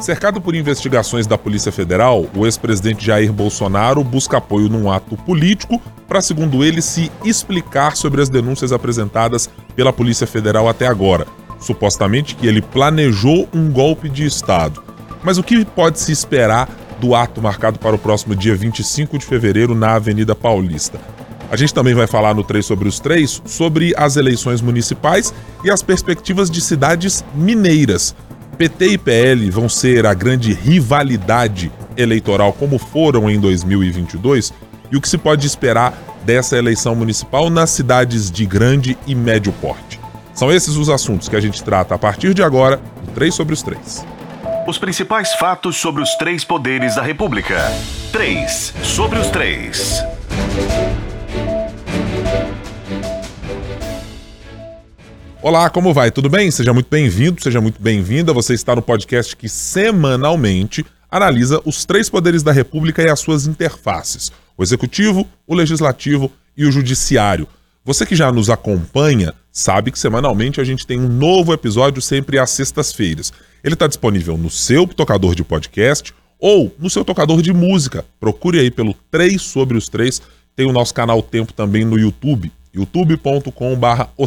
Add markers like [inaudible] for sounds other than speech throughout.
Cercado por investigações da Polícia Federal, o ex-presidente Jair Bolsonaro busca apoio num ato político para, segundo ele, se explicar sobre as denúncias apresentadas pela Polícia Federal até agora. Supostamente que ele planejou um golpe de Estado. Mas o que pode se esperar do ato marcado para o próximo dia 25 de fevereiro na Avenida Paulista? A gente também vai falar no 3 sobre os 3 sobre as eleições municipais e as perspectivas de cidades mineiras. PT e PL vão ser a grande rivalidade eleitoral como foram em 2022 e o que se pode esperar dessa eleição municipal nas cidades de grande e médio porte. São esses os assuntos que a gente trata a partir de agora no 3 sobre os 3. Os principais fatos sobre os três poderes da República. 3 sobre os 3. Olá, como vai? Tudo bem? Seja muito bem-vindo, seja muito bem-vinda. Você está no podcast que semanalmente analisa os três poderes da República e as suas interfaces: o executivo, o legislativo e o judiciário. Você que já nos acompanha sabe que semanalmente a gente tem um novo episódio sempre às sextas-feiras. Ele está disponível no seu tocador de podcast ou no seu tocador de música. Procure aí pelo 3 sobre os 3. Tem o nosso canal Tempo também no YouTube, youtube.com/o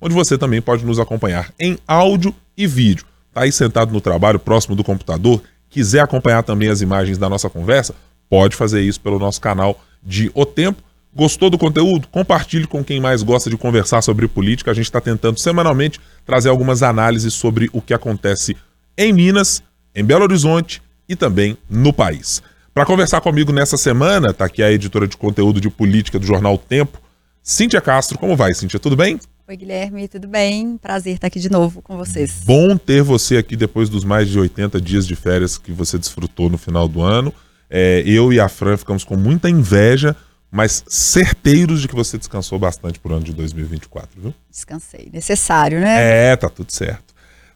onde você também pode nos acompanhar em áudio e vídeo. Tá aí sentado no trabalho, próximo do computador, quiser acompanhar também as imagens da nossa conversa, pode fazer isso pelo nosso canal de O Tempo. Gostou do conteúdo? Compartilhe com quem mais gosta de conversar sobre política. A gente está tentando semanalmente trazer algumas análises sobre o que acontece em Minas, em Belo Horizonte e também no país. Para conversar comigo nessa semana, está aqui a editora de conteúdo de política do jornal Tempo, Cíntia Castro. Como vai, Cíntia? Tudo bem? Oi, Guilherme, tudo bem? Prazer estar aqui de novo com vocês. Bom ter você aqui depois dos mais de 80 dias de férias que você desfrutou no final do ano. É, eu e a Fran ficamos com muita inveja, mas certeiros de que você descansou bastante por ano de 2024, viu? Descansei. Necessário, né? É, tá tudo certo.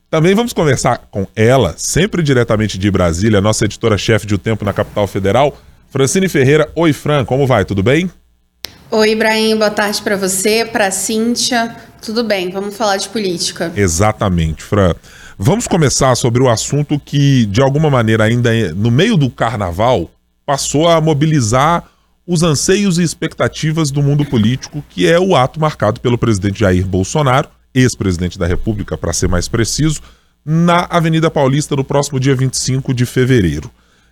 Também vamos conversar com ela, sempre diretamente de Brasília, nossa editora-chefe de O Tempo na capital federal, Francine Ferreira. Oi, Fran, como vai? Tudo bem? Oi, Ibrahim, boa tarde para você, para Cíntia. Tudo bem, vamos falar de política. Exatamente, Fran. Vamos começar sobre o assunto que, de alguma maneira, ainda é, no meio do carnaval, passou a mobilizar os anseios e expectativas do mundo político, que é o ato marcado pelo presidente Jair Bolsonaro, ex-presidente da República, para ser mais preciso, na Avenida Paulista no próximo dia 25 de fevereiro.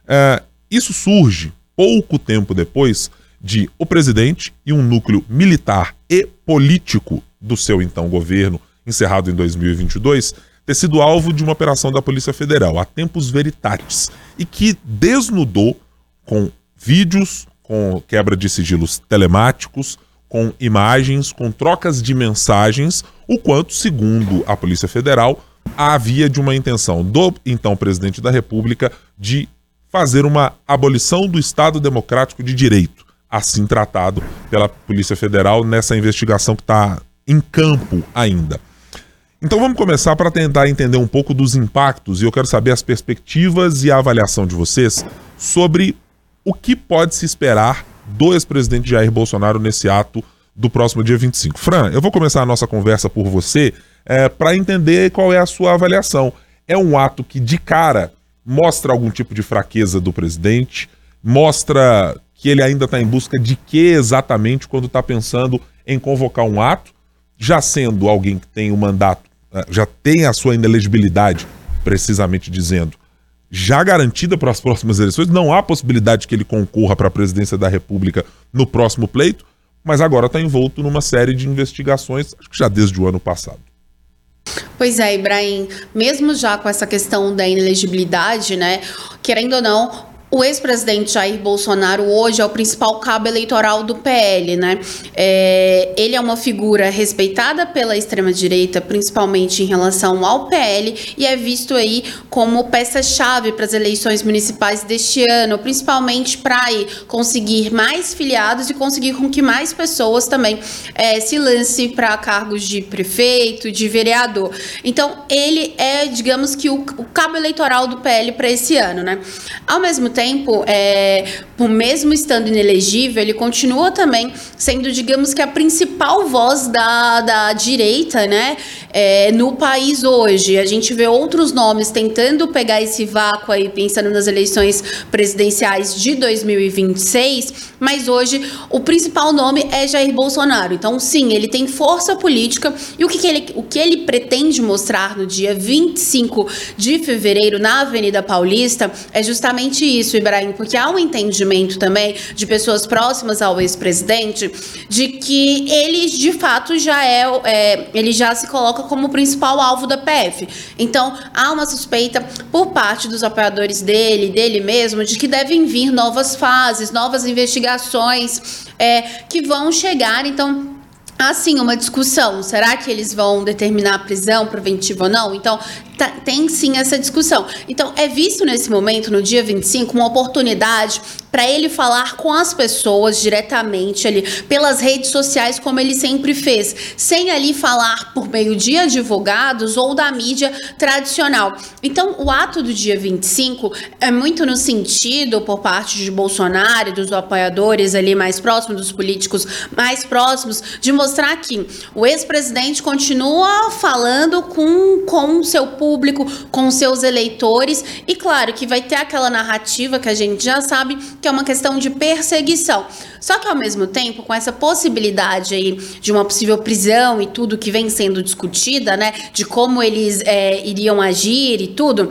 É, isso surge pouco tempo depois de o presidente e um núcleo militar e político do seu então governo, encerrado em 2022, ter sido alvo de uma operação da Polícia Federal, a tempos veritatis, e que desnudou com vídeos, com quebra de sigilos telemáticos, com imagens, com trocas de mensagens, o quanto, segundo a Polícia Federal, havia de uma intenção do então presidente da República de fazer uma abolição do Estado Democrático de Direito assim tratado pela Polícia Federal nessa investigação que está em campo ainda. Então vamos começar para tentar entender um pouco dos impactos e eu quero saber as perspectivas e a avaliação de vocês sobre o que pode se esperar do ex-presidente Jair Bolsonaro nesse ato do próximo dia 25. Fran, eu vou começar a nossa conversa por você é, para entender qual é a sua avaliação. É um ato que, de cara, mostra algum tipo de fraqueza do presidente, mostra que ele ainda está em busca de que exatamente quando está pensando em convocar um ato, já sendo alguém que tem o um mandato, eh, já tem a sua inelegibilidade, precisamente dizendo, já garantida para as próximas eleições, não há possibilidade que ele concorra para a presidência da República no próximo pleito, mas agora está envolto numa série de investigações, acho que já desde o ano passado. Pois é, Ibrahim, mesmo já com essa questão da inelegibilidade, né, querendo ou não, o ex-presidente Jair Bolsonaro hoje é o principal cabo eleitoral do PL, né? É, ele é uma figura respeitada pela extrema-direita, principalmente em relação ao PL, e é visto aí como peça-chave para as eleições municipais deste ano, principalmente para conseguir mais filiados e conseguir com que mais pessoas também é, se lancem para cargos de prefeito, de vereador. Então, ele é, digamos que, o, o cabo eleitoral do PL para esse ano, né? Ao mesmo tempo, tempo, é, mesmo estando inelegível, ele continua também sendo, digamos que, a principal voz da, da direita né, é, no país hoje. A gente vê outros nomes tentando pegar esse vácuo aí, pensando nas eleições presidenciais de 2026, mas hoje o principal nome é Jair Bolsonaro. Então, sim, ele tem força política e o que, que ele, o que ele pretende mostrar no dia 25 de fevereiro na Avenida Paulista é justamente isso, Ibrahim, porque há um entendimento também de pessoas próximas ao ex-presidente de que ele de fato já é, é, ele já se coloca como o principal alvo da PF. Então há uma suspeita por parte dos apoiadores dele, dele mesmo, de que devem vir novas fases, novas investigações é, que vão chegar. Então assim uma discussão. Será que eles vão determinar a prisão preventiva ou não? Então, tem sim essa discussão. Então, é visto nesse momento, no dia 25, uma oportunidade para ele falar com as pessoas diretamente ali, pelas redes sociais, como ele sempre fez, sem ali falar por meio de advogados ou da mídia tradicional. Então, o ato do dia 25 é muito no sentido, por parte de Bolsonaro e dos apoiadores ali mais próximos, dos políticos mais próximos, de mostrar que o ex-presidente continua falando com, com seu público público, com seus eleitores, e claro que vai ter aquela narrativa que a gente já sabe que é uma questão de perseguição. Só que ao mesmo tempo, com essa possibilidade aí de uma possível prisão e tudo que vem sendo discutida, né, de como eles é, iriam agir e tudo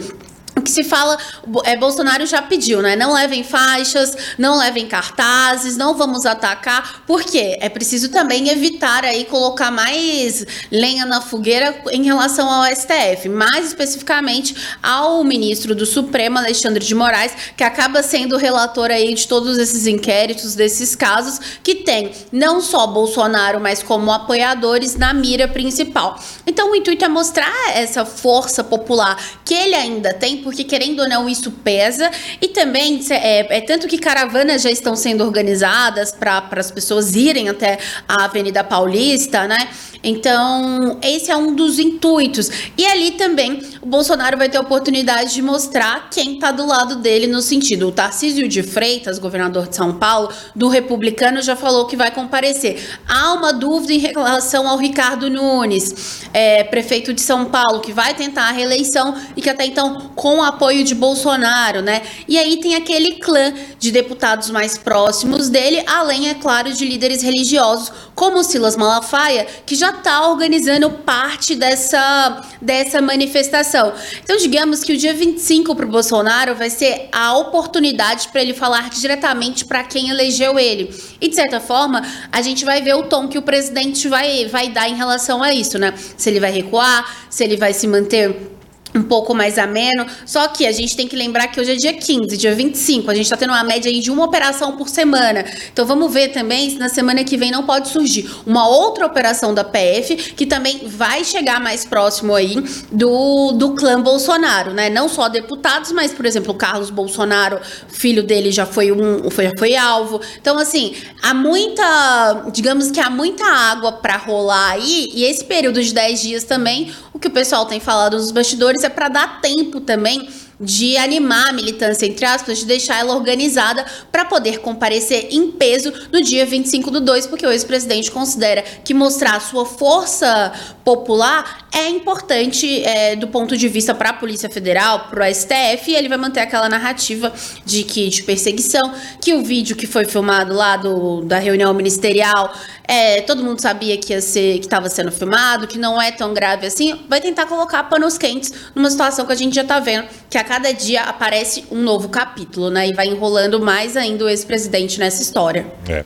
o que se fala, é, Bolsonaro já pediu, né? Não levem faixas, não levem cartazes, não vamos atacar. Por quê? É preciso também evitar aí colocar mais lenha na fogueira em relação ao STF, mais especificamente ao ministro do Supremo, Alexandre de Moraes, que acaba sendo relator aí de todos esses inquéritos, desses casos, que tem não só Bolsonaro, mas como apoiadores na mira principal. Então o intuito é mostrar essa força popular que ele ainda tem, porque querendo ou não isso pesa e também é, é tanto que caravanas já estão sendo organizadas para as pessoas irem até a Avenida Paulista, né? Então, esse é um dos intuitos. E ali também o Bolsonaro vai ter a oportunidade de mostrar quem está do lado dele no sentido. O Tarcísio de Freitas, governador de São Paulo, do Republicano, já falou que vai comparecer. Há uma dúvida em relação ao Ricardo Nunes, é, prefeito de São Paulo, que vai tentar a reeleição e que até então com o apoio de Bolsonaro, né? E aí tem aquele clã de deputados mais próximos dele, além, é claro, de líderes religiosos, como Silas Malafaia, que já está organizando parte dessa, dessa manifestação. Então, digamos que o dia 25 para o Bolsonaro vai ser a oportunidade para ele falar diretamente para quem elegeu ele. E, de certa forma, a gente vai ver o tom que o presidente vai, vai dar em relação a isso, né? Se ele vai recuar, se ele vai se manter um pouco mais ameno. Só que a gente tem que lembrar que hoje é dia 15, dia 25. A gente está tendo uma média aí de uma operação por semana. Então vamos ver também se na semana que vem não pode surgir uma outra operação da PF que também vai chegar mais próximo aí do, do clã Bolsonaro, né? Não só deputados, mas, por exemplo, o Carlos Bolsonaro, filho dele já foi um foi, já foi alvo. Então, assim, há muita, digamos que há muita água para rolar aí, e esse período de 10 dias também, o que o pessoal tem falado nos bastidores é para dar tempo também de animar a militância, entre aspas, de deixar ela organizada para poder comparecer em peso no dia 25 do 2, porque o ex-presidente considera que mostrar sua força popular é importante é, do ponto de vista para a Polícia Federal, para o STF, e ele vai manter aquela narrativa de que de perseguição, que o vídeo que foi filmado lá do, da reunião ministerial, é, todo mundo sabia que ia ser, que estava sendo filmado, que não é tão grave assim, vai tentar colocar panos quentes numa situação que a gente já está vendo que a cada dia aparece um novo capítulo, né? E vai enrolando mais ainda o ex-presidente nessa história. É.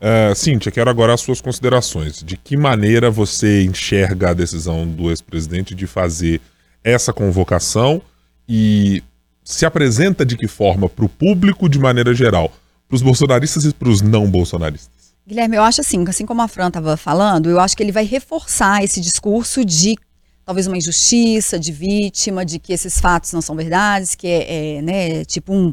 Uh, Cíntia, quero agora as suas considerações. De que maneira você enxerga a decisão do ex-presidente de fazer essa convocação e se apresenta de que forma para o público de maneira geral, para os bolsonaristas e para os não bolsonaristas? Guilherme, eu acho assim, assim como a Fran estava falando, eu acho que ele vai reforçar esse discurso de talvez uma injustiça de vítima, de que esses fatos não são verdades, que é, é né, tipo um,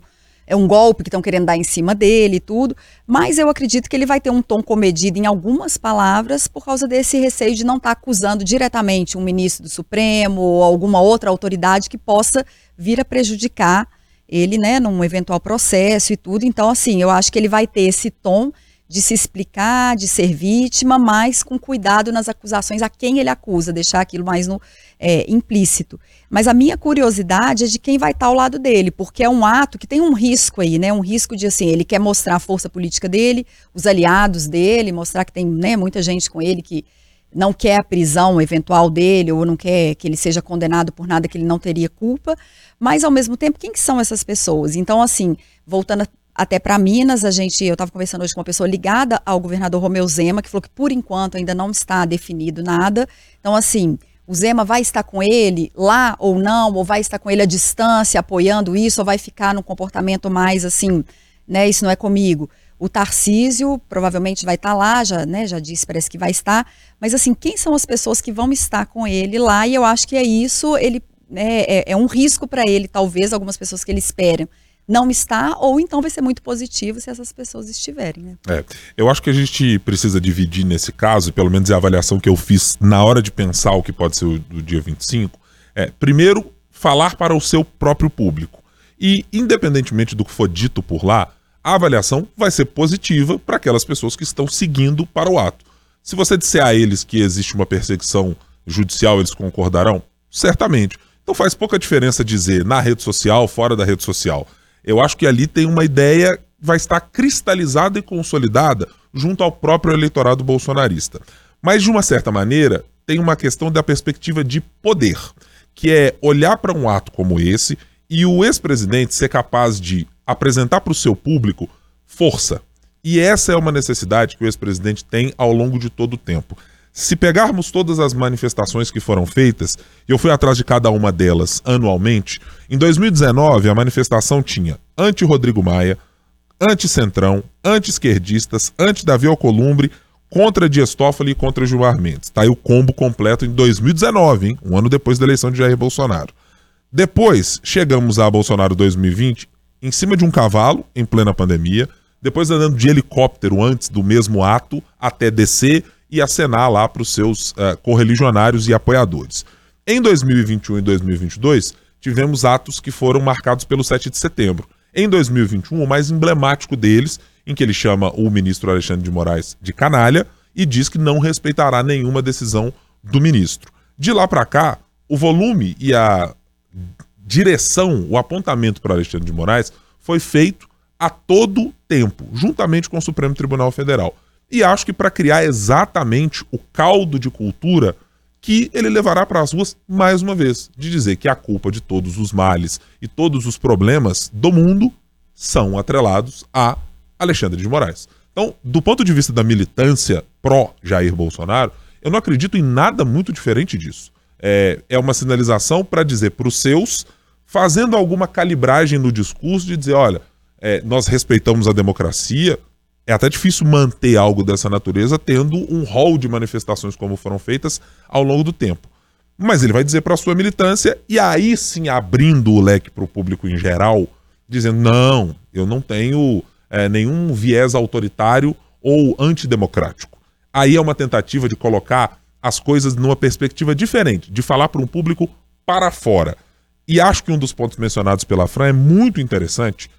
é um golpe que estão querendo dar em cima dele e tudo. Mas eu acredito que ele vai ter um tom comedido em algumas palavras por causa desse receio de não estar tá acusando diretamente um ministro do Supremo ou alguma outra autoridade que possa vir a prejudicar ele, né, num eventual processo e tudo. Então, assim, eu acho que ele vai ter esse tom de se explicar, de ser vítima, mas com cuidado nas acusações a quem ele acusa, deixar aquilo mais no é, implícito. Mas a minha curiosidade é de quem vai estar ao lado dele, porque é um ato que tem um risco aí, né? Um risco de assim, ele quer mostrar a força política dele, os aliados dele, mostrar que tem né, muita gente com ele que não quer a prisão eventual dele ou não quer que ele seja condenado por nada que ele não teria culpa, mas ao mesmo tempo, quem que são essas pessoas? Então, assim, voltando até para Minas, a gente, eu estava conversando hoje com uma pessoa ligada ao governador Romeu Zema, que falou que por enquanto ainda não está definido nada. Então, assim, o Zema vai estar com ele lá ou não, ou vai estar com ele à distância, apoiando isso, ou vai ficar num comportamento mais assim, né? Isso não é comigo. O Tarcísio provavelmente vai estar lá, já, né, já disse, parece que vai estar. Mas assim, quem são as pessoas que vão estar com ele lá? E eu acho que é isso, ele né, é, é um risco para ele, talvez, algumas pessoas que ele espera não está, ou então vai ser muito positivo se essas pessoas estiverem. Né? É, eu acho que a gente precisa dividir nesse caso, pelo menos é a avaliação que eu fiz na hora de pensar o que pode ser o do dia 25. É, primeiro, falar para o seu próprio público. E, independentemente do que for dito por lá, a avaliação vai ser positiva para aquelas pessoas que estão seguindo para o ato. Se você disser a eles que existe uma perseguição judicial, eles concordarão? Certamente. Então faz pouca diferença dizer na rede social, fora da rede social. Eu acho que ali tem uma ideia vai estar cristalizada e consolidada junto ao próprio eleitorado bolsonarista. Mas, de uma certa maneira, tem uma questão da perspectiva de poder, que é olhar para um ato como esse e o ex-presidente ser capaz de apresentar para o seu público força. E essa é uma necessidade que o ex-presidente tem ao longo de todo o tempo. Se pegarmos todas as manifestações que foram feitas, eu fui atrás de cada uma delas anualmente, em 2019 a manifestação tinha anti-Rodrigo Maia, anti-Centrão, anti-esquerdistas, anti-Davi Alcolumbre, contra Dias Toffoli e contra Gilmar Mendes. Tá aí o combo completo em 2019, hein? um ano depois da eleição de Jair Bolsonaro. Depois, chegamos a Bolsonaro 2020 em cima de um cavalo, em plena pandemia, depois andando de helicóptero antes do mesmo ato, até descer e acenar lá para os seus uh, correligionários e apoiadores. Em 2021 e 2022, tivemos atos que foram marcados pelo 7 de setembro. Em 2021, o mais emblemático deles, em que ele chama o ministro Alexandre de Moraes de canalha e diz que não respeitará nenhuma decisão do ministro. De lá para cá, o volume e a direção, o apontamento para Alexandre de Moraes foi feito a todo tempo, juntamente com o Supremo Tribunal Federal. E acho que para criar exatamente o caldo de cultura que ele levará para as ruas mais uma vez, de dizer que a culpa de todos os males e todos os problemas do mundo são atrelados a Alexandre de Moraes. Então, do ponto de vista da militância pró Jair Bolsonaro, eu não acredito em nada muito diferente disso. É, é uma sinalização para dizer para os seus, fazendo alguma calibragem no discurso, de dizer: olha, é, nós respeitamos a democracia, é até difícil manter algo dessa natureza tendo um rol de manifestações como foram feitas ao longo do tempo. Mas ele vai dizer para a sua militância, e aí sim abrindo o leque para o público em geral, dizendo: não, eu não tenho é, nenhum viés autoritário ou antidemocrático. Aí é uma tentativa de colocar as coisas numa perspectiva diferente, de falar para um público para fora. E acho que um dos pontos mencionados pela Fran é muito interessante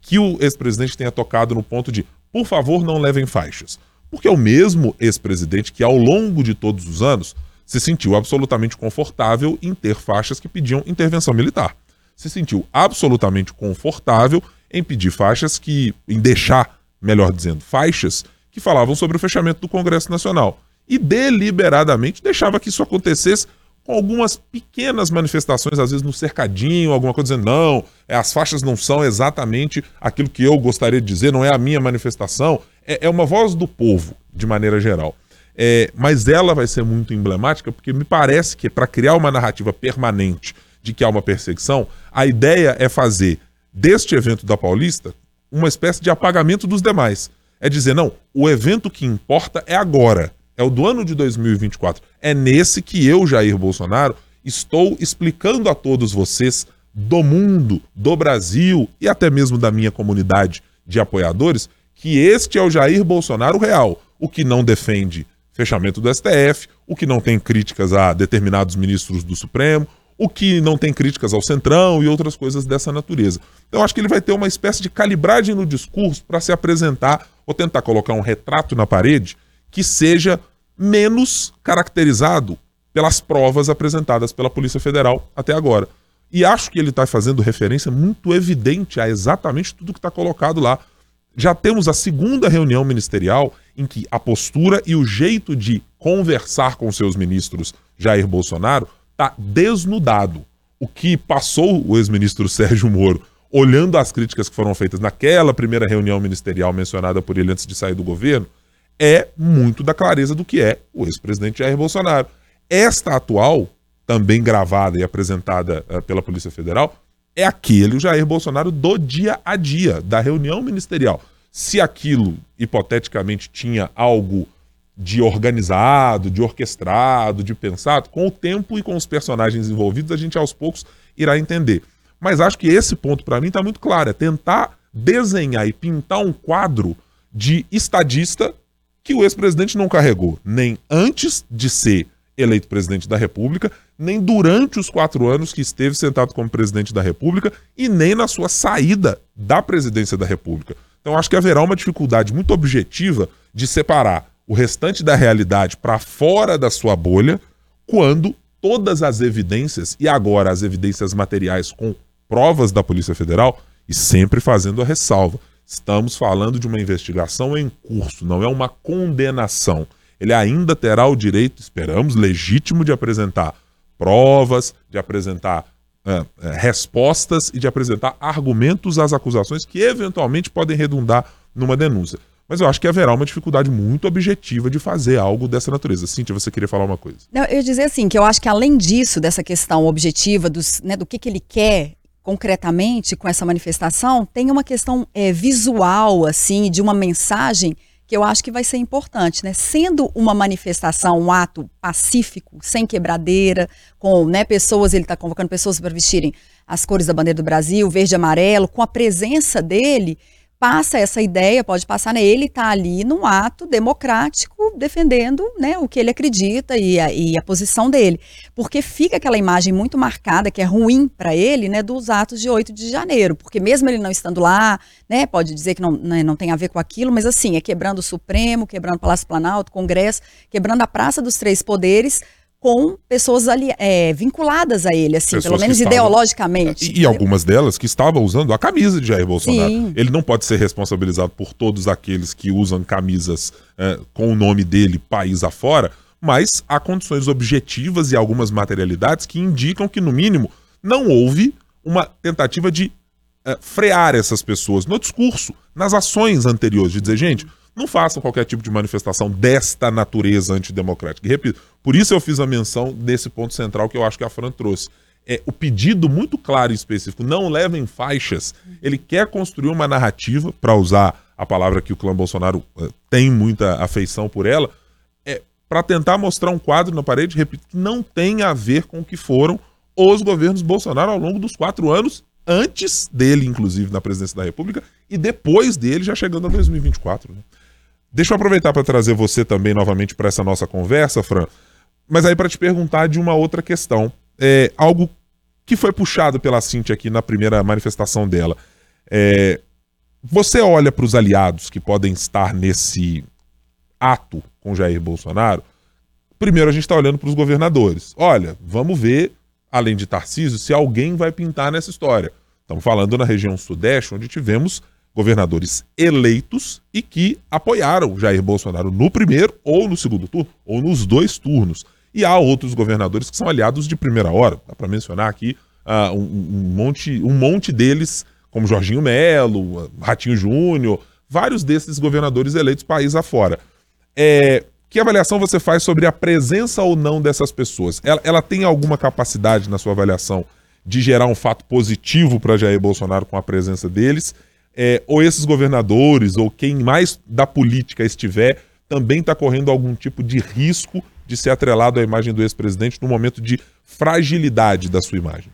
que o ex-presidente tenha tocado no ponto de por favor, não levem faixas. Porque é o mesmo ex-presidente que, ao longo de todos os anos, se sentiu absolutamente confortável em ter faixas que pediam intervenção militar. Se sentiu absolutamente confortável em pedir faixas que. em deixar, melhor dizendo, faixas que falavam sobre o fechamento do Congresso Nacional. E deliberadamente deixava que isso acontecesse com algumas pequenas manifestações, às vezes no cercadinho, alguma coisa dizendo, não, é, as faixas não são exatamente aquilo que eu gostaria de dizer, não é a minha manifestação. É, é uma voz do povo, de maneira geral. É, mas ela vai ser muito emblemática porque me parece que para criar uma narrativa permanente de que há uma perseguição, a ideia é fazer deste evento da Paulista uma espécie de apagamento dos demais. É dizer, não, o evento que importa é agora é o do ano de 2024. É nesse que eu, Jair Bolsonaro, estou explicando a todos vocês do mundo, do Brasil e até mesmo da minha comunidade de apoiadores que este é o Jair Bolsonaro real, o que não defende fechamento do STF, o que não tem críticas a determinados ministros do Supremo, o que não tem críticas ao Centrão e outras coisas dessa natureza. Então, acho que ele vai ter uma espécie de calibragem no discurso para se apresentar ou tentar colocar um retrato na parede que seja menos caracterizado pelas provas apresentadas pela Polícia Federal até agora. E acho que ele está fazendo referência muito evidente a exatamente tudo que está colocado lá. Já temos a segunda reunião ministerial em que a postura e o jeito de conversar com seus ministros Jair Bolsonaro está desnudado. O que passou o ex-ministro Sérgio Moro, olhando as críticas que foram feitas naquela primeira reunião ministerial mencionada por ele antes de sair do governo, é muito da clareza do que é o ex-presidente Jair Bolsonaro. Esta atual, também gravada e apresentada uh, pela Polícia Federal, é aquele o Jair Bolsonaro do dia a dia, da reunião ministerial. Se aquilo, hipoteticamente, tinha algo de organizado, de orquestrado, de pensado, com o tempo e com os personagens envolvidos, a gente aos poucos irá entender. Mas acho que esse ponto para mim está muito claro, é tentar desenhar e pintar um quadro de estadista que o ex-presidente não carregou, nem antes de ser eleito presidente da República, nem durante os quatro anos que esteve sentado como presidente da República e nem na sua saída da presidência da República. Então acho que haverá uma dificuldade muito objetiva de separar o restante da realidade para fora da sua bolha, quando todas as evidências, e agora as evidências materiais com provas da Polícia Federal, e sempre fazendo a ressalva, estamos falando de uma investigação em curso, não é uma condenação. Ele ainda terá o direito, esperamos, legítimo de apresentar provas, de apresentar respostas e de apresentar argumentos às acusações que eventualmente podem redundar numa denúncia. Mas eu acho que haverá uma dificuldade muito objetiva de fazer algo dessa natureza. Cíntia, você queria falar uma coisa? Não, eu ia dizer assim, que eu acho que além disso, dessa questão objetiva, dos, né, do que, que ele quer concretamente com essa manifestação, tem uma questão é, visual, assim, de uma mensagem que eu acho que vai ser importante, né? Sendo uma manifestação, um ato pacífico, sem quebradeira, com né, pessoas, ele está convocando pessoas para vestirem as cores da bandeira do Brasil, verde e amarelo, com a presença dele, passa essa ideia, pode passar, né? Ele está ali num ato democrático defendendo né, o que ele acredita e a, e a posição dele. Porque fica aquela imagem muito marcada, que é ruim para ele, né, dos atos de 8 de janeiro. Porque mesmo ele não estando lá, né, pode dizer que não, né, não tem a ver com aquilo, mas assim, é quebrando o Supremo, quebrando o Palácio Planalto, Congresso, quebrando a Praça dos Três Poderes com pessoas ali, é, vinculadas a ele, assim, pessoas pelo menos estavam, ideologicamente. E, e, algumas delas que estavam usando a camisa de Jair Bolsonaro. Sim. Ele não pode ser responsabilizado por todos aqueles que usam camisas é, com o nome dele país afora, mas há condições objetivas e algumas materialidades que indicam que, no mínimo, não houve uma tentativa de é, frear essas pessoas no discurso, nas ações anteriores, de dizer, gente não façam qualquer tipo de manifestação desta natureza antidemocrática. E repito, por isso eu fiz a menção desse ponto central que eu acho que a Fran trouxe. É, o pedido muito claro e específico, não levem faixas. Ele quer construir uma narrativa, para usar a palavra que o clã Bolsonaro uh, tem muita afeição por ela, é para tentar mostrar um quadro na parede, repito, que não tem a ver com o que foram os governos Bolsonaro ao longo dos quatro anos, antes dele, inclusive, na presidência da República, e depois dele, já chegando a 2024. Né? Deixa eu aproveitar para trazer você também novamente para essa nossa conversa, Fran, mas aí para te perguntar de uma outra questão. É, algo que foi puxado pela Cintia aqui na primeira manifestação dela. É, você olha para os aliados que podem estar nesse ato com Jair Bolsonaro. Primeiro a gente está olhando para os governadores. Olha, vamos ver, além de Tarcísio, se alguém vai pintar nessa história. Estamos falando na região sudeste, onde tivemos governadores eleitos e que apoiaram Jair Bolsonaro no primeiro ou no segundo turno, ou nos dois turnos. E há outros governadores que são aliados de primeira hora. Dá para mencionar aqui uh, um, um, monte, um monte deles, como Jorginho Melo, Ratinho Júnior, vários desses governadores eleitos país afora. É, que avaliação você faz sobre a presença ou não dessas pessoas? Ela, ela tem alguma capacidade na sua avaliação de gerar um fato positivo para Jair Bolsonaro com a presença deles? É, ou esses governadores, ou quem mais da política estiver, também está correndo algum tipo de risco de ser atrelado à imagem do ex-presidente no momento de fragilidade da sua imagem?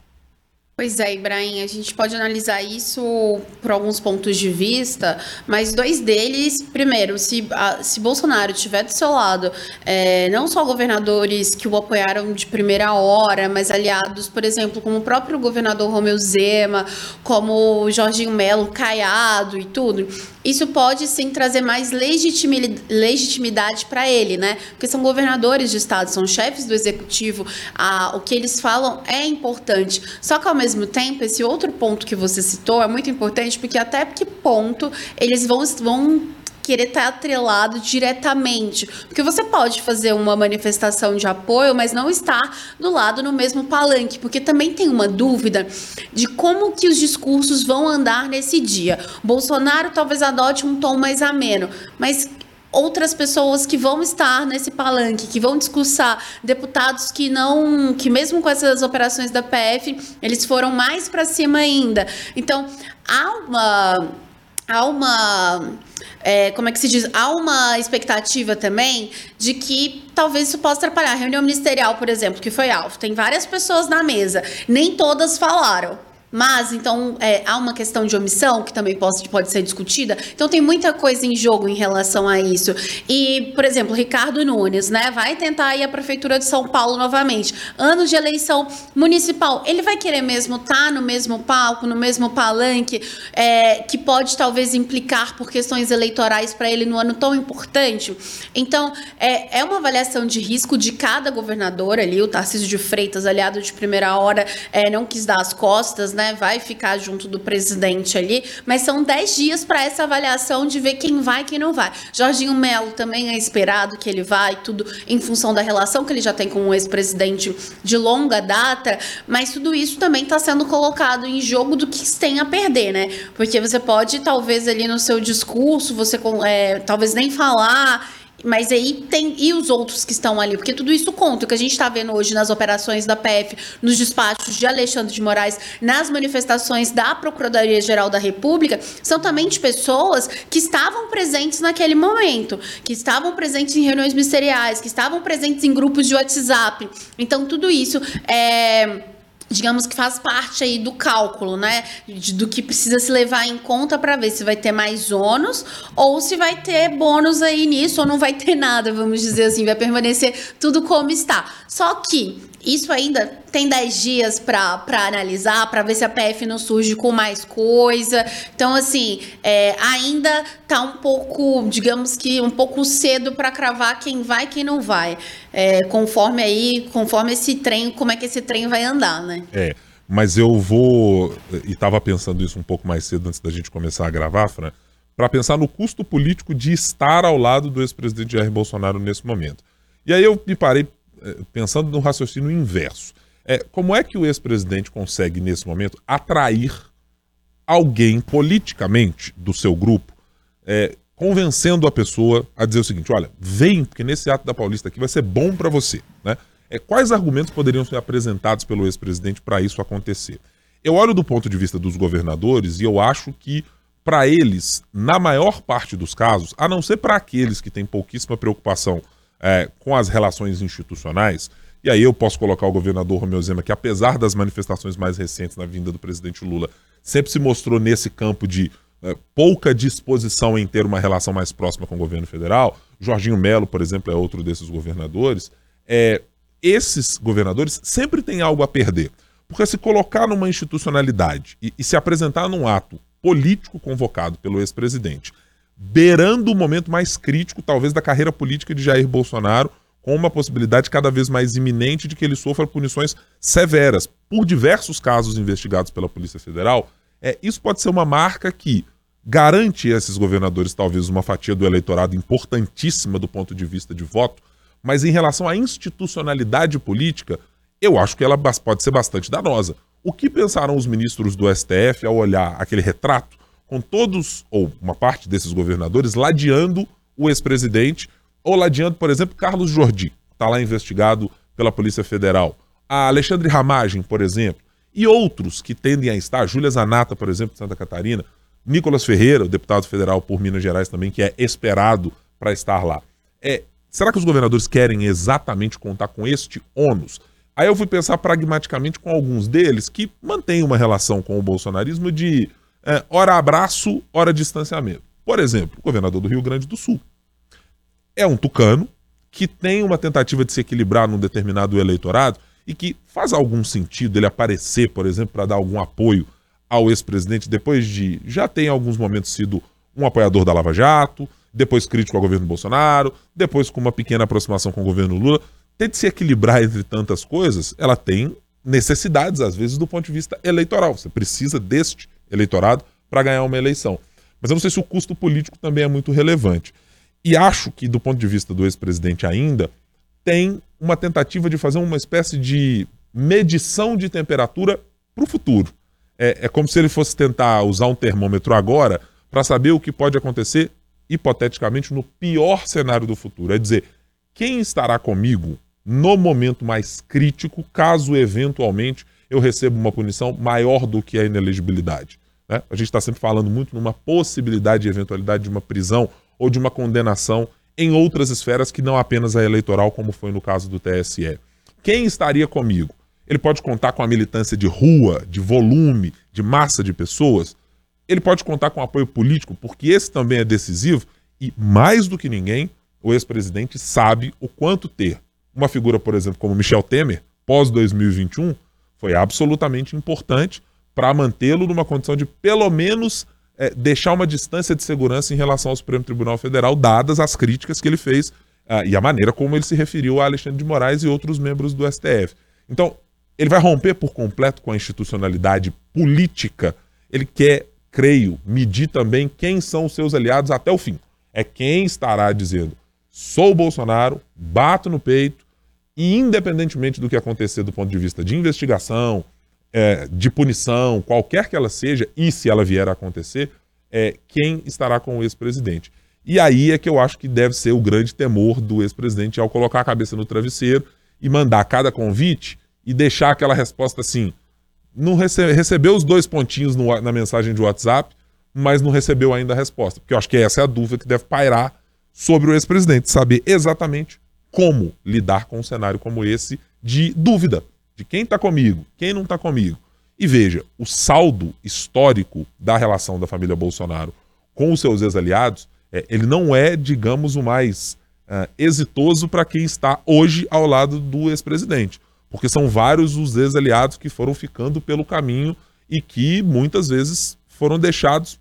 Pois é, Ibrahim, a gente pode analisar isso por alguns pontos de vista, mas dois deles, primeiro, se, a, se Bolsonaro tiver do seu lado, é, não só governadores que o apoiaram de primeira hora, mas aliados, por exemplo, como o próprio governador Romeu Zema, como o Jorginho Melo Caiado e tudo, isso pode sim trazer mais legitimidade para ele, né? Porque são governadores de estado, são chefes do executivo, o que eles falam é importante. Só que ao mesmo mesmo tempo, esse outro ponto que você citou é muito importante, porque até que ponto eles vão, vão querer estar atrelado diretamente. Porque você pode fazer uma manifestação de apoio, mas não estar do lado no mesmo palanque, porque também tem uma dúvida de como que os discursos vão andar nesse dia. Bolsonaro talvez adote um tom mais ameno, mas outras pessoas que vão estar nesse palanque, que vão discursar, deputados que não, que mesmo com essas operações da PF, eles foram mais para cima ainda. Então, há uma há uma é, como é que se diz? Há uma expectativa também de que talvez isso possa atrapalhar. A reunião ministerial, por exemplo, que foi alvo, tem várias pessoas na mesa, nem todas falaram. Mas, então, é, há uma questão de omissão que também pode, pode ser discutida. Então, tem muita coisa em jogo em relação a isso. E, por exemplo, Ricardo Nunes, né, vai tentar ir à Prefeitura de São Paulo novamente. Anos de eleição municipal. Ele vai querer mesmo estar tá no mesmo palco, no mesmo palanque, é, que pode talvez implicar por questões eleitorais para ele no ano tão importante? Então, é, é uma avaliação de risco de cada governador ali. O Tarcísio de Freitas, aliado de primeira hora, é, não quis dar as costas, né? Né, vai ficar junto do presidente ali, mas são 10 dias para essa avaliação de ver quem vai e quem não vai. Jorginho Melo também é esperado que ele vai, tudo em função da relação que ele já tem com o ex-presidente de longa data, mas tudo isso também está sendo colocado em jogo do que tem a perder, né? Porque você pode, talvez, ali no seu discurso, você é, talvez nem falar mas aí tem. E os outros que estão ali? Porque tudo isso conta. O que a gente está vendo hoje nas operações da PF, nos despachos de Alexandre de Moraes, nas manifestações da Procuradoria-Geral da República, são também de pessoas que estavam presentes naquele momento, que estavam presentes em reuniões ministeriais, que estavam presentes em grupos de WhatsApp. Então, tudo isso é digamos que faz parte aí do cálculo, né? De, do que precisa se levar em conta para ver se vai ter mais ônus ou se vai ter bônus aí nisso ou não vai ter nada, vamos dizer assim, vai permanecer tudo como está. Só que isso ainda tem 10 dias para analisar, para ver se a PF não surge com mais coisa. Então, assim, é, ainda tá um pouco, digamos que um pouco cedo para cravar quem vai e quem não vai. É, conforme aí, conforme esse trem, como é que esse trem vai andar, né? É, mas eu vou. E estava pensando isso um pouco mais cedo antes da gente começar a gravar, Fran, para pensar no custo político de estar ao lado do ex-presidente Jair Bolsonaro nesse momento. E aí eu me parei pensando no raciocínio inverso. É, como é que o ex-presidente consegue, nesse momento, atrair alguém politicamente do seu grupo, é, convencendo a pessoa a dizer o seguinte: olha, vem, porque nesse ato da Paulista aqui vai ser bom para você. Né? É, quais argumentos poderiam ser apresentados pelo ex-presidente para isso acontecer? Eu olho do ponto de vista dos governadores e eu acho que, para eles, na maior parte dos casos, a não ser para aqueles que têm pouquíssima preocupação é, com as relações institucionais, e aí eu posso colocar o governador Romeu Zema, que apesar das manifestações mais recentes na vinda do presidente Lula, sempre se mostrou nesse campo de é, pouca disposição em ter uma relação mais próxima com o governo federal. Jorginho Melo, por exemplo, é outro desses governadores. É, esses governadores sempre têm algo a perder. Porque se colocar numa institucionalidade e, e se apresentar num ato político convocado pelo ex-presidente beirando o momento mais crítico, talvez, da carreira política de Jair Bolsonaro, com uma possibilidade cada vez mais iminente de que ele sofra punições severas por diversos casos investigados pela Polícia Federal. É, isso pode ser uma marca que garante a esses governadores talvez uma fatia do eleitorado importantíssima do ponto de vista de voto, mas em relação à institucionalidade política, eu acho que ela pode ser bastante danosa. O que pensaram os ministros do STF ao olhar aquele retrato com todos, ou uma parte desses governadores, ladeando o ex-presidente, ou ladeando, por exemplo, Carlos Jordi, está lá investigado pela Polícia Federal, a Alexandre Ramagem, por exemplo, e outros que tendem a estar, Júlia Zanata, por exemplo, de Santa Catarina, Nicolas Ferreira, o deputado federal por Minas Gerais também, que é esperado para estar lá. É, será que os governadores querem exatamente contar com este ônus? Aí eu fui pensar pragmaticamente com alguns deles que mantêm uma relação com o bolsonarismo de é, hora abraço, hora distanciamento. Por exemplo, o governador do Rio Grande do Sul. É um tucano que tem uma tentativa de se equilibrar num determinado eleitorado e que faz algum sentido ele aparecer, por exemplo, para dar algum apoio ao ex-presidente depois de já ter em alguns momentos sido um apoiador da Lava Jato, depois crítico ao governo Bolsonaro, depois com uma pequena aproximação com o governo Lula. Tem de se equilibrar entre tantas coisas, ela tem necessidades, às vezes, do ponto de vista eleitoral. Você precisa deste eleitorado para ganhar uma eleição. Mas eu não sei se o custo político também é muito relevante. E acho que, do ponto de vista do ex-presidente ainda, tem uma tentativa de fazer uma espécie de medição de temperatura para o futuro. É, é como se ele fosse tentar usar um termômetro agora para saber o que pode acontecer, hipoteticamente, no pior cenário do futuro. É dizer, quem estará comigo no momento mais crítico, caso eventualmente eu receba uma punição maior do que a inelegibilidade. Né? A gente está sempre falando muito numa possibilidade de eventualidade de uma prisão ou de uma condenação em outras esferas que não apenas a eleitoral, como foi no caso do TSE. Quem estaria comigo? Ele pode contar com a militância de rua, de volume, de massa de pessoas. Ele pode contar com apoio político, porque esse também é decisivo. E, mais do que ninguém, o ex-presidente sabe o quanto ter uma figura, por exemplo, como Michel Temer, pós-2021, foi absolutamente importante para mantê-lo numa condição de, pelo menos, é, deixar uma distância de segurança em relação ao Supremo Tribunal Federal, dadas as críticas que ele fez uh, e a maneira como ele se referiu a Alexandre de Moraes e outros membros do STF. Então, ele vai romper por completo com a institucionalidade política. Ele quer, creio, medir também quem são os seus aliados até o fim. É quem estará dizendo: sou o Bolsonaro, bato no peito, e independentemente do que acontecer do ponto de vista de investigação, é, de punição, qualquer que ela seja, e se ela vier a acontecer, é quem estará com o ex-presidente. E aí é que eu acho que deve ser o grande temor do ex-presidente ao colocar a cabeça no travesseiro e mandar cada convite e deixar aquela resposta assim. Não rece recebeu os dois pontinhos no, na mensagem de WhatsApp, mas não recebeu ainda a resposta. Porque eu acho que essa é a dúvida que deve pairar sobre o ex-presidente, saber exatamente como lidar com um cenário como esse de dúvida de quem está comigo, quem não está comigo. E veja, o saldo histórico da relação da família Bolsonaro com os seus ex-aliados, é, ele não é, digamos, o mais uh, exitoso para quem está hoje ao lado do ex-presidente porque são vários os ex-aliados que foram ficando pelo caminho e que muitas vezes foram deixados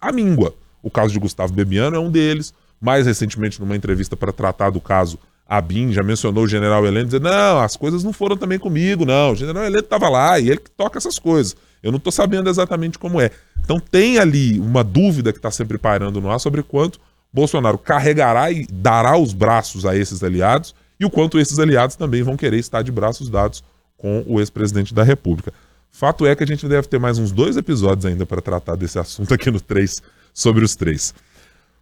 à míngua. O caso de Gustavo Bebiano é um deles. Mais recentemente, numa entrevista para tratar do caso, a BIM já mencionou o general Heleno, dizendo: não, as coisas não foram também comigo, não. O general Heleno estava lá e ele que toca essas coisas. Eu não estou sabendo exatamente como é. Então tem ali uma dúvida que está sempre pairando no ar sobre quanto Bolsonaro carregará e dará os braços a esses aliados e o quanto esses aliados também vão querer estar de braços dados com o ex-presidente da República. Fato é que a gente deve ter mais uns dois episódios ainda para tratar desse assunto aqui no 3 sobre os três.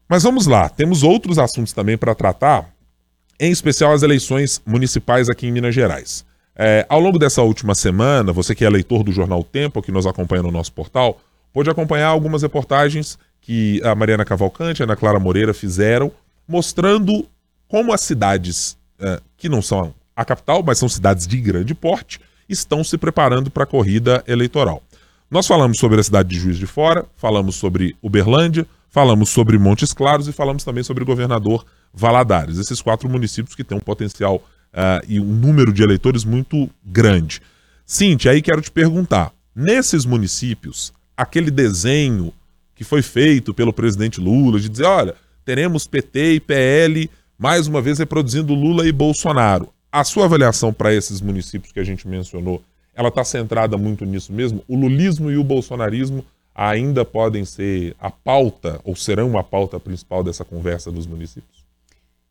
Mas vamos lá, temos outros assuntos também para tratar, em especial as eleições municipais aqui em Minas Gerais. É, ao longo dessa última semana, você que é leitor do jornal Tempo, que nos acompanha no nosso portal, pôde acompanhar algumas reportagens que a Mariana Cavalcante e a Ana Clara Moreira fizeram, mostrando como as cidades é, que não são a capital, mas são cidades de grande porte, estão se preparando para a corrida eleitoral. Nós falamos sobre a cidade de Juiz de Fora, falamos sobre Uberlândia, falamos sobre Montes Claros e falamos também sobre o governador Valadares. Esses quatro municípios que têm um potencial uh, e um número de eleitores muito grande. Cintia, aí quero te perguntar: nesses municípios, aquele desenho que foi feito pelo presidente Lula de dizer, olha, teremos PT e PL mais uma vez reproduzindo Lula e Bolsonaro. A sua avaliação para esses municípios que a gente mencionou, ela está centrada muito nisso mesmo? O lulismo e o bolsonarismo ainda podem ser a pauta, ou serão a pauta principal dessa conversa dos municípios?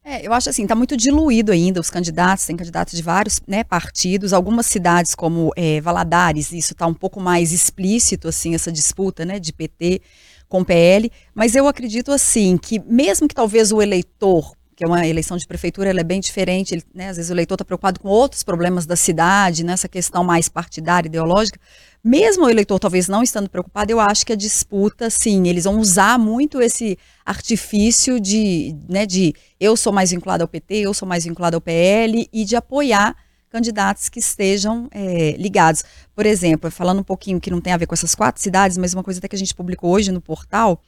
É, eu acho assim, está muito diluído ainda os candidatos, tem candidatos de vários né, partidos, algumas cidades como é, Valadares, isso está um pouco mais explícito, assim, essa disputa né, de PT com PL, mas eu acredito assim, que mesmo que talvez o eleitor que é uma eleição de prefeitura, ela é bem diferente. Ele, né, às vezes o eleitor está preocupado com outros problemas da cidade, nessa questão mais partidária, ideológica. Mesmo o eleitor talvez não estando preocupado, eu acho que a disputa, sim, eles vão usar muito esse artifício de, né, de eu sou mais vinculado ao PT, eu sou mais vinculado ao PL e de apoiar candidatos que estejam é, ligados. Por exemplo, falando um pouquinho que não tem a ver com essas quatro cidades, mas uma coisa até que a gente publicou hoje no portal,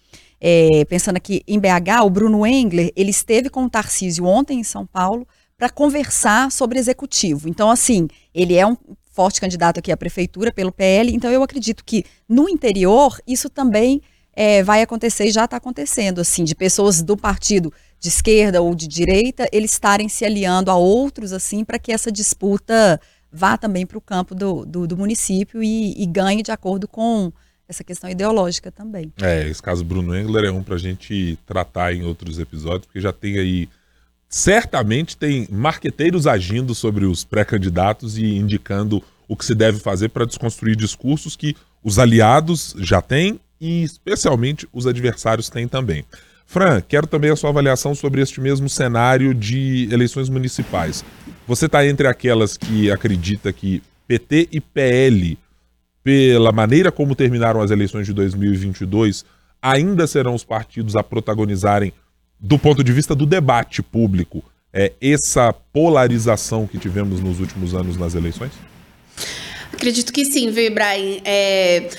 é, pensando aqui em BH, o Bruno Engler, ele esteve com o Tarcísio ontem em São Paulo para conversar sobre executivo. Então, assim, ele é um forte candidato aqui à prefeitura pelo PL, então eu acredito que no interior isso também é, vai acontecer e já está acontecendo, assim, de pessoas do partido de esquerda ou de direita, eles estarem se aliando a outros, assim, para que essa disputa vá também para o campo do, do, do município e, e, ganhe de acordo com essa questão ideológica também. É, esse caso Bruno Engler é um para a gente tratar em outros episódios, porque já tem aí. Certamente tem marqueteiros agindo sobre os pré-candidatos e indicando o que se deve fazer para desconstruir discursos que os aliados já têm e especialmente os adversários têm também. Fran, quero também a sua avaliação sobre este mesmo cenário de eleições municipais. Você está entre aquelas que acredita que PT e PL, pela maneira como terminaram as eleições de 2022, ainda serão os partidos a protagonizarem, do ponto de vista do debate público, é, essa polarização que tivemos nos últimos anos nas eleições? Acredito que sim, viu, Ibrahim? É,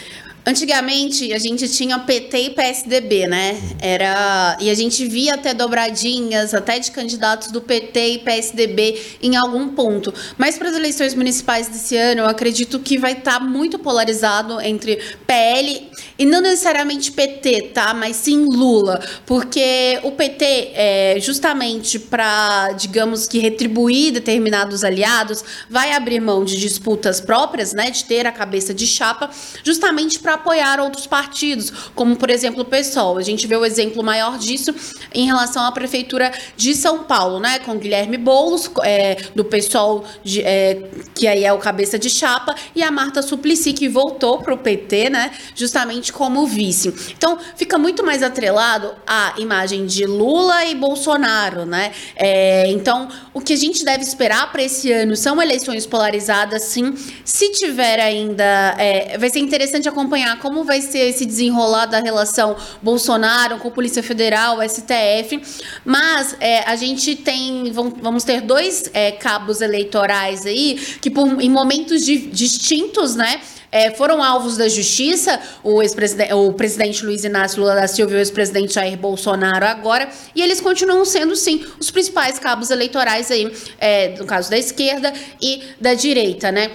Antigamente a gente tinha PT e PSDB, né? Era e a gente via até dobradinhas, até de candidatos do PT e PSDB em algum ponto. Mas para as eleições municipais desse ano, eu acredito que vai estar tá muito polarizado entre PL e não necessariamente PT, tá? Mas sim Lula, porque o PT é justamente para, digamos que retribuir determinados aliados, vai abrir mão de disputas próprias, né? De ter a cabeça de chapa, justamente para apoiar outros partidos, como por exemplo o PSOL. A gente vê o exemplo maior disso em relação à prefeitura de São Paulo, né, com Guilherme Boulos, é, do PSOL, de, é, que aí é o cabeça de chapa, e a Marta Suplicy, que voltou para o PT, né, justamente como vice. Então, fica muito mais atrelado à imagem de Lula e Bolsonaro, né? É, então, o que a gente deve esperar para esse ano são eleições polarizadas, sim. Se tiver ainda, é, vai ser interessante acompanhar acompanhar como vai ser esse desenrolar da relação Bolsonaro com Polícia Federal, STF. Mas é, a gente tem, vamos ter dois é, cabos eleitorais aí que por, em momentos de, distintos, né? É, foram alvos da justiça, o, ex-presidente, o presidente Luiz Inácio Lula da Silva e o ex-presidente Jair Bolsonaro agora, e eles continuam sendo, sim, os principais cabos eleitorais aí, é, no caso da esquerda e da direita, né?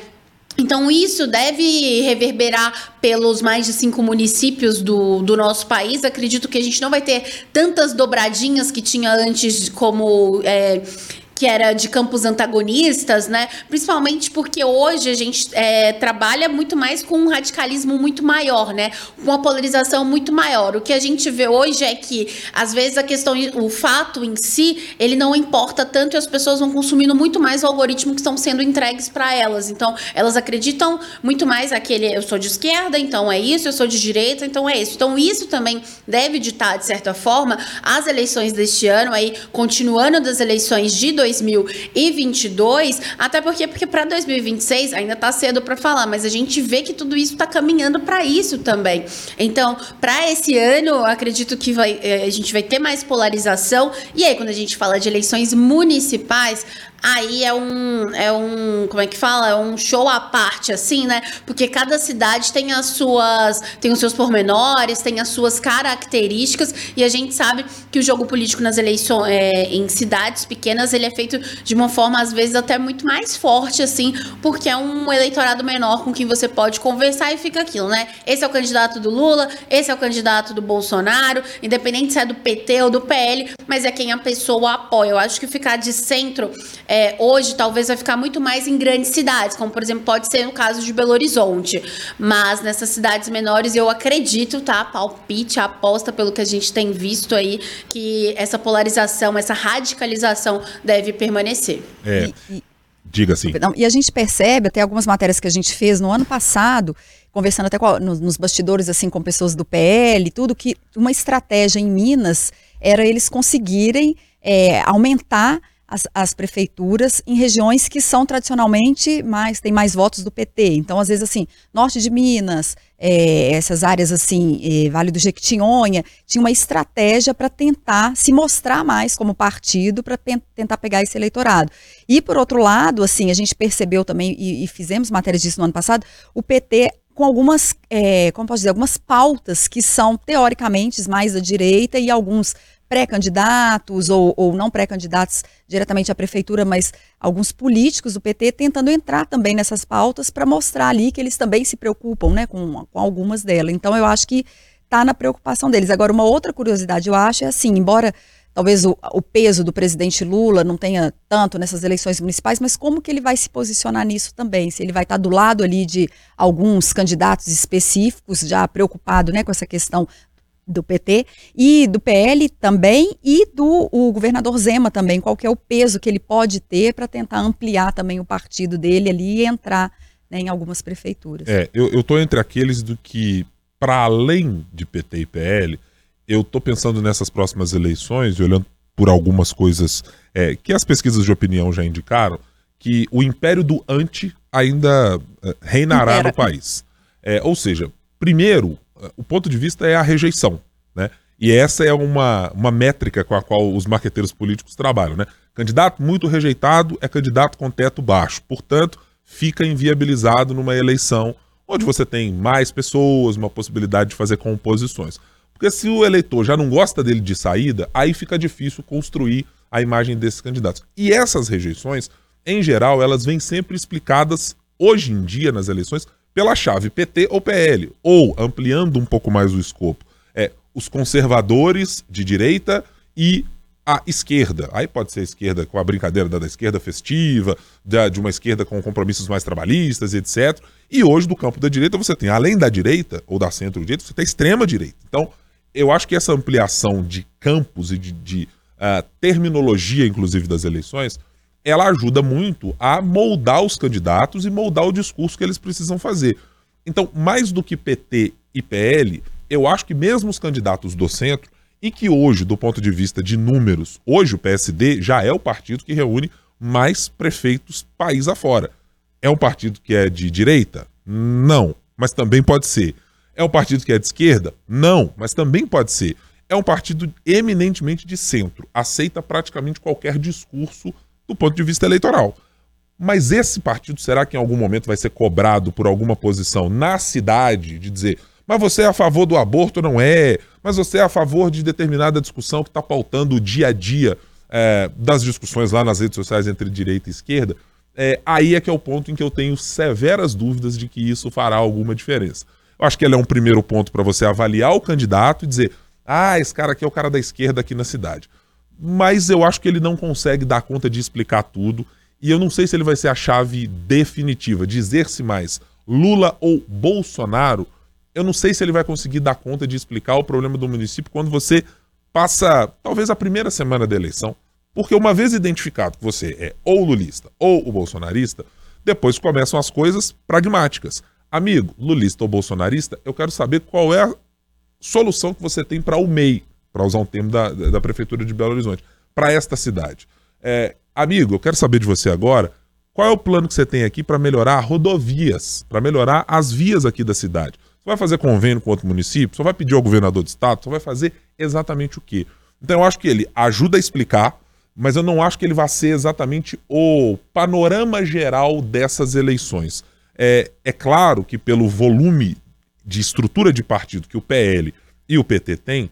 Então, isso deve reverberar pelos mais de cinco municípios do, do nosso país. Acredito que a gente não vai ter tantas dobradinhas que tinha antes, como. É, que era de campos antagonistas, né? Principalmente porque hoje a gente é, trabalha muito mais com um radicalismo muito maior, né? Com uma polarização muito maior. O que a gente vê hoje é que, às vezes, a questão, o fato em si, ele não importa tanto e as pessoas vão consumindo muito mais o algoritmo que estão sendo entregues para elas. Então, elas acreditam muito mais aquele, eu sou de esquerda, então é isso, eu sou de direita, então é isso. Então, isso também deve ditar, de certa forma, as eleições deste ano, aí, continuando das eleições de 2020, 2022, até porque porque para 2026 ainda está cedo para falar, mas a gente vê que tudo isso está caminhando para isso também. Então, para esse ano, acredito que vai, eh, a gente vai ter mais polarização. E aí, quando a gente fala de eleições municipais, Aí é um, é um, como é que fala? É um show à parte, assim, né? Porque cada cidade tem as suas, tem os seus pormenores, tem as suas características, e a gente sabe que o jogo político nas eleições, é, em cidades pequenas, ele é feito de uma forma, às vezes, até muito mais forte, assim, porque é um eleitorado menor com quem você pode conversar e fica aquilo, né? Esse é o candidato do Lula, esse é o candidato do Bolsonaro, independente se é do PT ou do PL, mas é quem a pessoa apoia. Eu acho que ficar de centro é, hoje talvez vai ficar muito mais em grandes cidades, como por exemplo pode ser no caso de Belo Horizonte. Mas nessas cidades menores eu acredito, tá? Palpite, aposta pelo que a gente tem visto aí, que essa polarização, essa radicalização deve permanecer. É. E, e, Diga assim. E a gente percebe, até algumas matérias que a gente fez no ano passado, conversando até com, nos, nos bastidores assim com pessoas do PL, tudo que uma estratégia em Minas era eles conseguirem é, aumentar as, as, prefeituras em regiões que são tradicionalmente mais, tem mais votos do PT. Então, às vezes, assim, norte de Minas, é, essas áreas assim, é, Vale do Jequitinhonha, tinha uma estratégia para tentar se mostrar mais como partido, para tentar pegar esse eleitorado. E, por outro lado, assim, a gente percebeu também, e, e fizemos matérias disso no ano passado, o PT com algumas, é, como posso dizer, algumas pautas que são teoricamente mais da direita e alguns pré-candidatos ou, ou não pré-candidatos diretamente à prefeitura, mas alguns políticos do PT tentando entrar também nessas pautas para mostrar ali que eles também se preocupam né, com, com algumas delas. Então eu acho que está na preocupação deles. Agora, uma outra curiosidade, eu acho, é assim, embora talvez o, o, peso do presidente Lula não tenha tanto nessas eleições municipais, mas como que ele vai se posicionar nisso também? Se ele vai estar do lado ali de alguns candidatos específicos, já preocupado né, com essa questão do PT e do PL também e do o governador Zema também, qual que é o peso que ele pode ter para tentar ampliar também o partido dele ali e entrar né, em algumas prefeituras. É, eu estou entre aqueles do que, para além de PT e PL, eu estou pensando nessas próximas eleições e olhando por algumas coisas é, que as pesquisas de opinião já indicaram, que o império do anti ainda é, reinará Impera. no país. É, ou seja, primeiro, o ponto de vista é a rejeição. Né? E essa é uma, uma métrica com a qual os marqueteiros políticos trabalham. Né? Candidato muito rejeitado é candidato com teto baixo. Portanto, fica inviabilizado numa eleição onde você tem mais pessoas, uma possibilidade de fazer composições. Porque se o eleitor já não gosta dele de saída, aí fica difícil construir a imagem desses candidatos. E essas rejeições, em geral, elas vêm sempre explicadas hoje em dia nas eleições pela chave PT ou PL, ou ampliando um pouco mais o escopo, é os conservadores de direita e a esquerda. Aí pode ser a esquerda com a brincadeira da, esquerda festiva, da, de uma esquerda com compromissos mais trabalhistas, etc. E hoje, do campo da direita, você tem, além da direita ou da centro-direita, você tem a extrema-direita. Então, eu acho que essa ampliação de campos e de, de uh, terminologia, inclusive, das eleições, ela ajuda muito a moldar os candidatos e moldar o discurso que eles precisam fazer. Então, mais do que PT e PL, eu acho que mesmo os candidatos do centro, e que hoje, do ponto de vista de números, hoje o PSD já é o partido que reúne mais prefeitos país afora. É um partido que é de direita? Não, mas também pode ser. É um partido que é de esquerda? Não, mas também pode ser. É um partido eminentemente de centro, aceita praticamente qualquer discurso do ponto de vista eleitoral. Mas esse partido, será que em algum momento vai ser cobrado por alguma posição na cidade de dizer, mas você é a favor do aborto, não é? Mas você é a favor de determinada discussão que está pautando o dia a dia é, das discussões lá nas redes sociais entre direita e esquerda? É, aí é que é o ponto em que eu tenho severas dúvidas de que isso fará alguma diferença. Eu acho que ele é um primeiro ponto para você avaliar o candidato e dizer: ah, esse cara aqui é o cara da esquerda aqui na cidade mas eu acho que ele não consegue dar conta de explicar tudo. E eu não sei se ele vai ser a chave definitiva, dizer-se mais Lula ou Bolsonaro. Eu não sei se ele vai conseguir dar conta de explicar o problema do município quando você passa, talvez, a primeira semana da eleição. Porque uma vez identificado que você é ou lulista ou o bolsonarista, depois começam as coisas pragmáticas. Amigo, lulista ou bolsonarista, eu quero saber qual é a solução que você tem para o MEI, para usar um termo da, da Prefeitura de Belo Horizonte, para esta cidade. É, amigo, eu quero saber de você agora qual é o plano que você tem aqui para melhorar rodovias, para melhorar as vias aqui da cidade. Você vai fazer convênio com outro município? Você vai pedir ao governador do estado? Você vai fazer exatamente o quê? Então eu acho que ele ajuda a explicar, mas eu não acho que ele vai ser exatamente o panorama geral dessas eleições. É, é claro que pelo volume de estrutura de partido que o PL e o PT têm,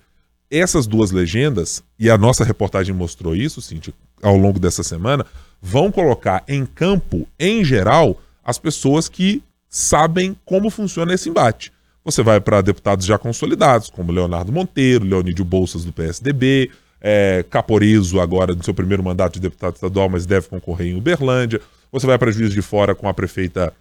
essas duas legendas, e a nossa reportagem mostrou isso, Cintia, ao longo dessa semana, vão colocar em campo, em geral, as pessoas que sabem como funciona esse embate. Você vai para deputados já consolidados, como Leonardo Monteiro, Leonídio Bolsas do PSDB, é, Caporizo, agora no seu primeiro mandato de deputado estadual, mas deve concorrer em Uberlândia. Você vai para Juiz de Fora com a prefeita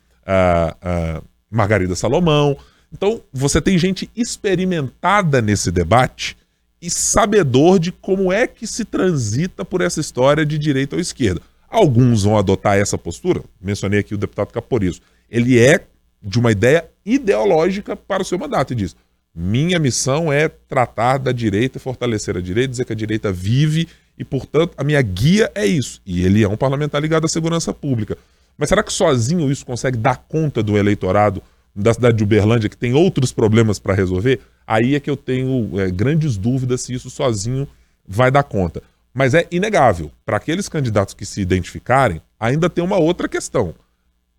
Margarida Salomão. Então, você tem gente experimentada nesse debate e sabedor de como é que se transita por essa história de direita ou esquerda. Alguns vão adotar essa postura, mencionei aqui o deputado Caporizo. Ele é de uma ideia ideológica para o seu mandato e diz: minha missão é tratar da direita, fortalecer a direita, dizer que a direita vive e, portanto, a minha guia é isso. E ele é um parlamentar ligado à segurança pública. Mas será que sozinho isso consegue dar conta do eleitorado da cidade de Uberlândia, que tem outros problemas para resolver? Aí é que eu tenho é, grandes dúvidas se isso sozinho vai dar conta. Mas é inegável. Para aqueles candidatos que se identificarem, ainda tem uma outra questão.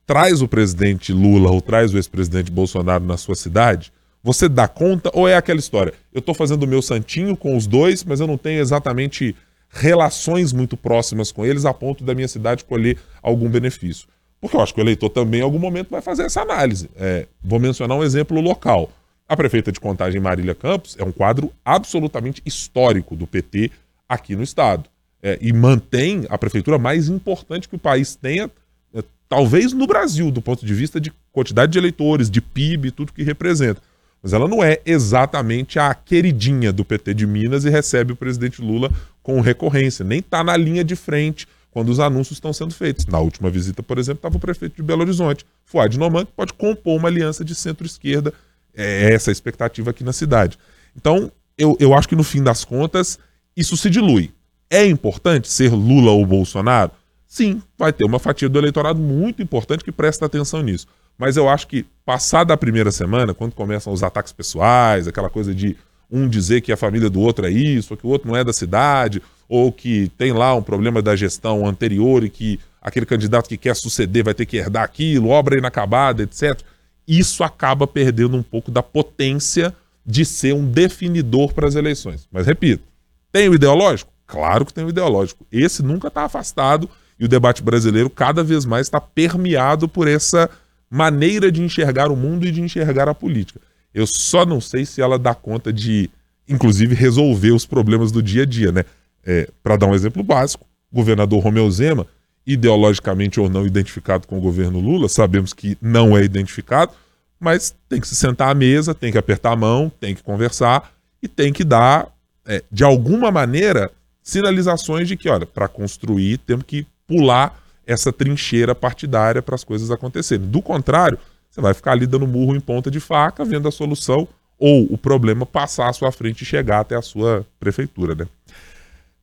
Traz o presidente Lula ou traz o ex-presidente Bolsonaro na sua cidade, você dá conta ou é aquela história? Eu estou fazendo o meu santinho com os dois, mas eu não tenho exatamente relações muito próximas com eles a ponto da minha cidade colher algum benefício. Porque eu acho que o eleitor também, em algum momento, vai fazer essa análise. É, vou mencionar um exemplo local. A prefeita de Contagem, Marília Campos, é um quadro absolutamente histórico do PT aqui no estado. É, e mantém a prefeitura mais importante que o país tenha, é, talvez no Brasil, do ponto de vista de quantidade de eleitores, de PIB, tudo que representa. Mas ela não é exatamente a queridinha do PT de Minas e recebe o presidente Lula com recorrência. Nem está na linha de frente quando os anúncios estão sendo feitos. Na última visita, por exemplo, estava o prefeito de Belo Horizonte, Fuad Noman, que pode compor uma aliança de centro-esquerda. É essa a expectativa aqui na cidade. Então, eu, eu acho que no fim das contas, isso se dilui. É importante ser Lula ou Bolsonaro? Sim, vai ter uma fatia do eleitorado muito importante que presta atenção nisso. Mas eu acho que, passada a primeira semana, quando começam os ataques pessoais, aquela coisa de um dizer que a família do outro é isso, ou que o outro não é da cidade, ou que tem lá um problema da gestão anterior e que aquele candidato que quer suceder vai ter que herdar aquilo, obra inacabada, etc. Isso acaba perdendo um pouco da potência de ser um definidor para as eleições. Mas repito, tem o ideológico? Claro que tem o ideológico. Esse nunca está afastado e o debate brasileiro cada vez mais está permeado por essa maneira de enxergar o mundo e de enxergar a política. Eu só não sei se ela dá conta de, inclusive, resolver os problemas do dia a dia, né? É, Para dar um exemplo básico, o governador Romeu Zema, ideologicamente ou não identificado com o governo Lula, sabemos que não é identificado, mas tem que se sentar à mesa, tem que apertar a mão, tem que conversar e tem que dar, é, de alguma maneira, sinalizações de que, olha, para construir temos que pular essa trincheira partidária para as coisas acontecerem. Do contrário, você vai ficar ali dando murro em ponta de faca, vendo a solução ou o problema passar à sua frente e chegar até a sua prefeitura, né?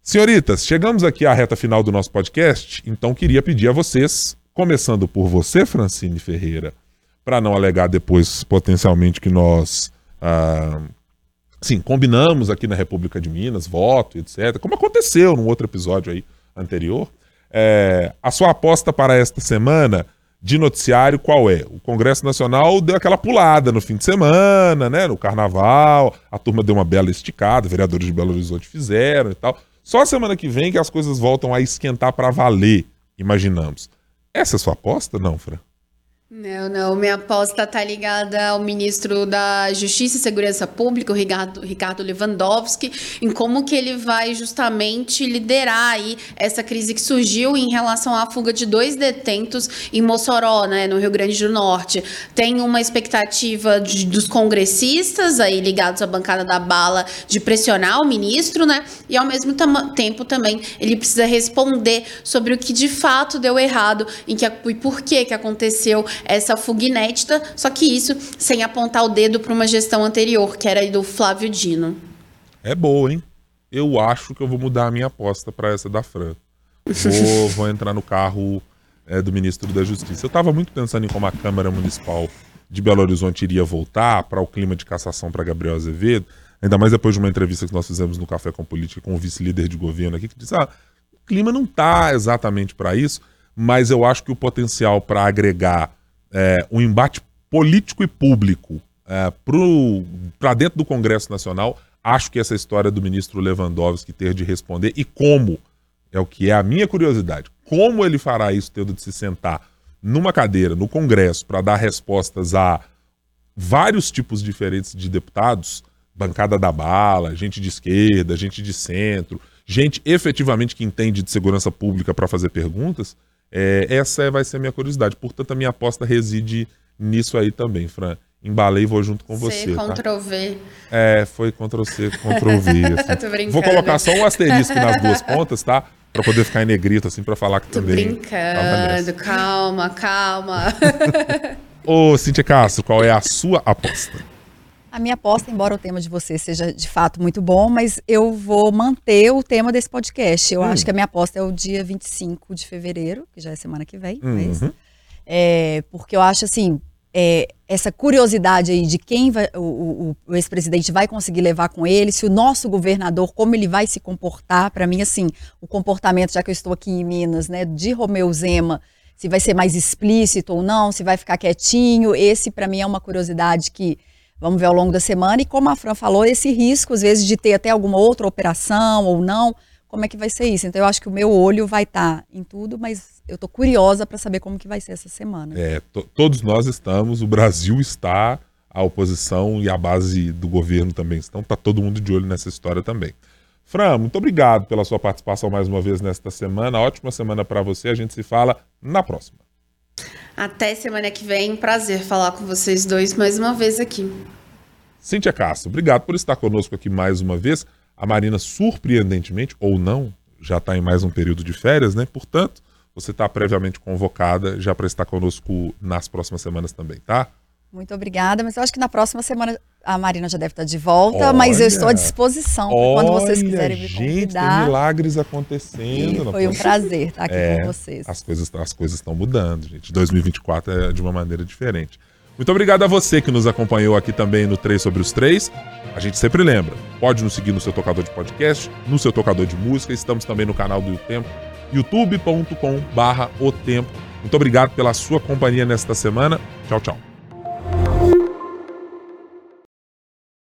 Senhoritas, chegamos aqui à reta final do nosso podcast, então queria pedir a vocês, começando por você, Francine Ferreira, para não alegar depois potencialmente que nós, ah, sim, combinamos aqui na República de Minas, voto, etc., como aconteceu num outro episódio aí anterior. É, a sua aposta para esta semana de noticiário qual é? O Congresso Nacional deu aquela pulada no fim de semana, né? No carnaval, a turma deu uma bela esticada, vereadores de Belo Horizonte fizeram e tal. Só semana que vem que as coisas voltam a esquentar para valer, imaginamos. Essa é a sua aposta, não, Fran? Não, não. Minha aposta tá ligada ao ministro da Justiça e Segurança Pública, o Ricardo, Ricardo Lewandowski, em como que ele vai justamente liderar aí essa crise que surgiu em relação à fuga de dois detentos em Mossoró, né, no Rio Grande do Norte. Tem uma expectativa de, dos congressistas aí ligados à bancada da bala de pressionar o ministro, né, e ao mesmo tempo também ele precisa responder sobre o que de fato deu errado em que, e por que que aconteceu essa fuga inédita, só que isso sem apontar o dedo para uma gestão anterior, que era do Flávio Dino. É boa, hein? Eu acho que eu vou mudar a minha aposta para essa da Fran. Vou, [laughs] vou entrar no carro é, do ministro da Justiça. Eu estava muito pensando em como a Câmara Municipal de Belo Horizonte iria voltar para o clima de cassação para Gabriel Azevedo, ainda mais depois de uma entrevista que nós fizemos no Café com Política com o vice-líder de governo aqui, que disse: ah, o clima não está exatamente para isso, mas eu acho que o potencial para agregar é, um embate político e público é, para dentro do Congresso Nacional, acho que essa história do ministro Lewandowski ter de responder e como, é o que é a minha curiosidade, como ele fará isso tendo de se sentar numa cadeira no Congresso para dar respostas a vários tipos diferentes de deputados, bancada da bala, gente de esquerda, gente de centro, gente efetivamente que entende de segurança pública para fazer perguntas, é, essa vai ser a minha curiosidade. Portanto, a minha aposta reside nisso aí também, Fran. Embalei e vou junto com você. C, tá? Ctrl V. É, foi Ctrl C, Ctrl V. [laughs] Assim. vou colocar só um asterisco nas duas pontas, tá? Pra poder ficar em negrito, assim, pra falar que Tô também. brincando, calma, calma. [laughs] Ô, Cintia Castro, qual é a sua aposta? A minha aposta, embora o tema de você seja de fato muito bom, mas eu vou manter o tema desse podcast. Eu Hum. acho que a minha aposta é o dia 25 de fevereiro, que já é semana que vem. Uhum. mas, é, porque eu acho assim, é, essa curiosidade aí de quem vai- o, o- o ex-presidente vai conseguir levar com ele, se o nosso governador, como ele vai se comportar, para mim, assim, o comportamento, já que eu estou aqui em Minas, né, de Romeu Zema, se vai ser mais explícito ou não, se vai ficar quietinho, esse para mim é uma curiosidade que vamos ver ao longo da semana. E como a Fran falou, esse risco, às vezes, de ter até alguma outra operação ou não, como é que vai ser isso? Então eu acho que o meu olho vai estar em tudo, mas eu tô curiosa para saber como que vai ser essa semana. É, to- todos nós estamos, o Brasil está, a oposição e a base do governo também estão. Tá todo mundo de olho nessa história também. Fran, muito obrigado pela sua participação mais uma vez nesta semana. Ótima semana para você. A gente se fala na próxima. Até semana que vem. Prazer falar com vocês dois mais uma vez aqui. Cíntia Castro, obrigado por estar conosco aqui mais uma vez. A Marina, surpreendentemente, ou não, já está em mais um período de férias, né? Portanto, você está previamente convocada já para estar conosco nas próximas semanas também, tá? Muito obrigada, mas eu acho que na próxima semana a Marina já deve estar de volta, mas eu estou à Olha. disposição pra quando vocês Olha, quiserem me gente, tem convidar. milagres E acontecendo. não foi um prazer estar aqui É, com vocês. As coisas as coisas estão mudando, gente. 2024 é de uma maneira diferente. Muito obrigado a você que nos acompanhou aqui também no 3 sobre os 3. A gente sempre lembra, pode nos seguir no seu tocador de podcast, no seu tocador de música. Estamos também no canal do Tempo, youtube.com barra o tempo. Muito obrigado pela sua companhia nesta semana. Tchau, tchau.